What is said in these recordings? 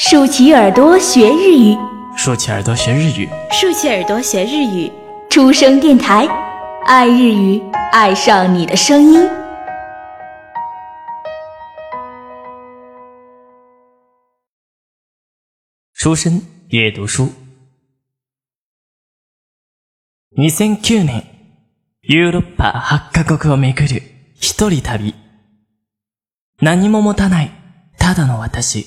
竖起耳朵学日语，竖起耳朵学日语，竖起耳朵学日语。出生电台，爱日语，爱上你的声音。出身阅读书。2009年、ヨーロッパ8カ国を巡る一人旅。何も持たない、ただの私、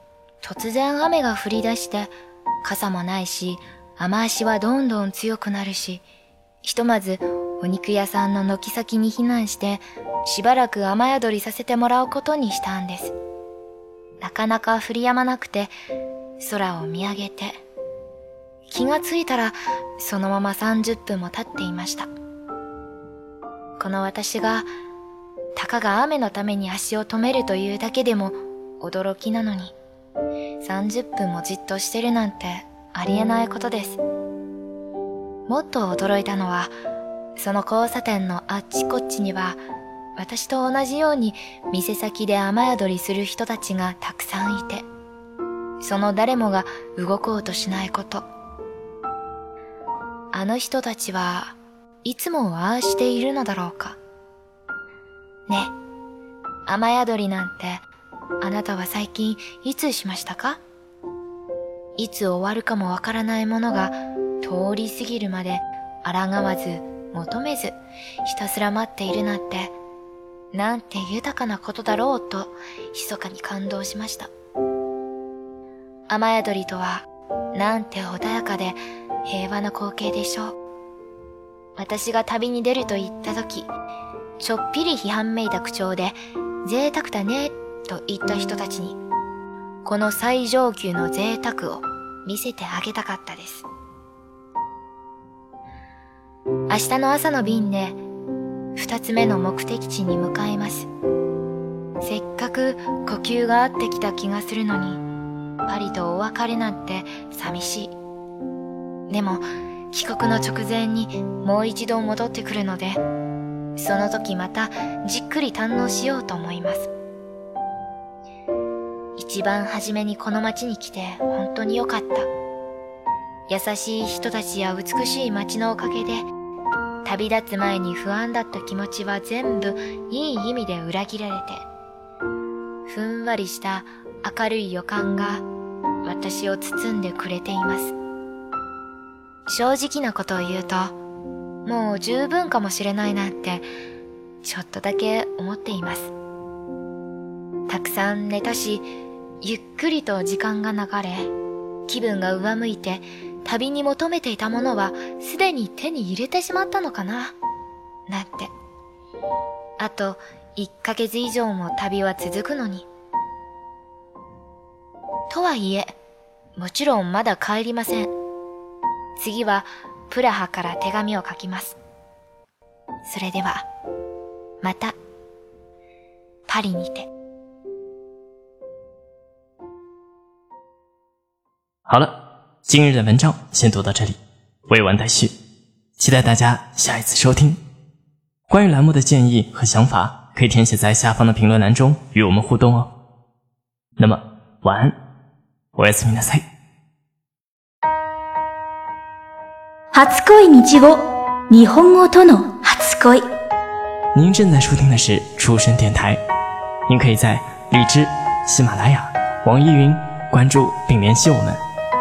突然雨が降り出して傘もないし雨足はどんどん強くなるしひとまずお肉屋さんの軒先に避難してしばらく雨宿りさせてもらうことにしたんです。なかなか降り止まなくて空を見上げて気がついたらそのまま30分も経っていました。この私がたかが雨のために足を止めるというだけでも驚きなのに30分もじっとしてるなんてありえないことです。もっと驚いたのはその交差点のあっちこっちには私と同じように店先で雨宿りする人たちがたくさんいてその誰もが動こうとしないこと。あの人たちはいつもああしているのだろうか。ね。雨宿りなんてあなたは最近いつしましたか？いつ終わるかもわからないものが通り過ぎるまで抗わず求めずひたすら待っているなんてなんて豊かなことだろうと密かに感動しました。雨宿りとはなんて穏やかで平和な光景でしょう。私が旅に出ると言った時ちょっぴり批判めいた口調で贅沢だねと言った人たちにこの最上級の贅沢を見せてあげたかったです。明日の朝の便で二つ目の目的地に向かいます。せっかく呼吸が合ってきた気がするのにパリとお別れなんて寂しい。でも帰国の直前にもう一度戻ってくるのでその時またじっくり堪能しようと思います。一番初めにこの街に来て本当に良かった。優しい人たちや美しい街のおかげで旅立つ前に不安だった気持ちは全部いい意味で裏切られてふんわりした明るい予感が私を包んでくれています。正直なことを言うともう十分かもしれないなんてちょっとだけ思っています。たくさん寝たしゆっくりと時間が流れ気分が上向いて旅に求めていたものはすでに手に入れてしまったのかななんて。あと1ヶ月以上も旅は続くのに。とはいえもちろんまだ帰りません。次はプラハから手紙を書きます。それではまた。パリにて。好了，今日的文章先读到这里，未完待续，期待大家下一次收听。关于栏目的建议和想法，可以填写在下方的评论栏中与我们互动哦。那么晚安，おやすみなさい。初恋日語日本語との初恋您正在收听的是出生电台，您可以在荔枝、喜马拉雅、网易云关注并联系我们。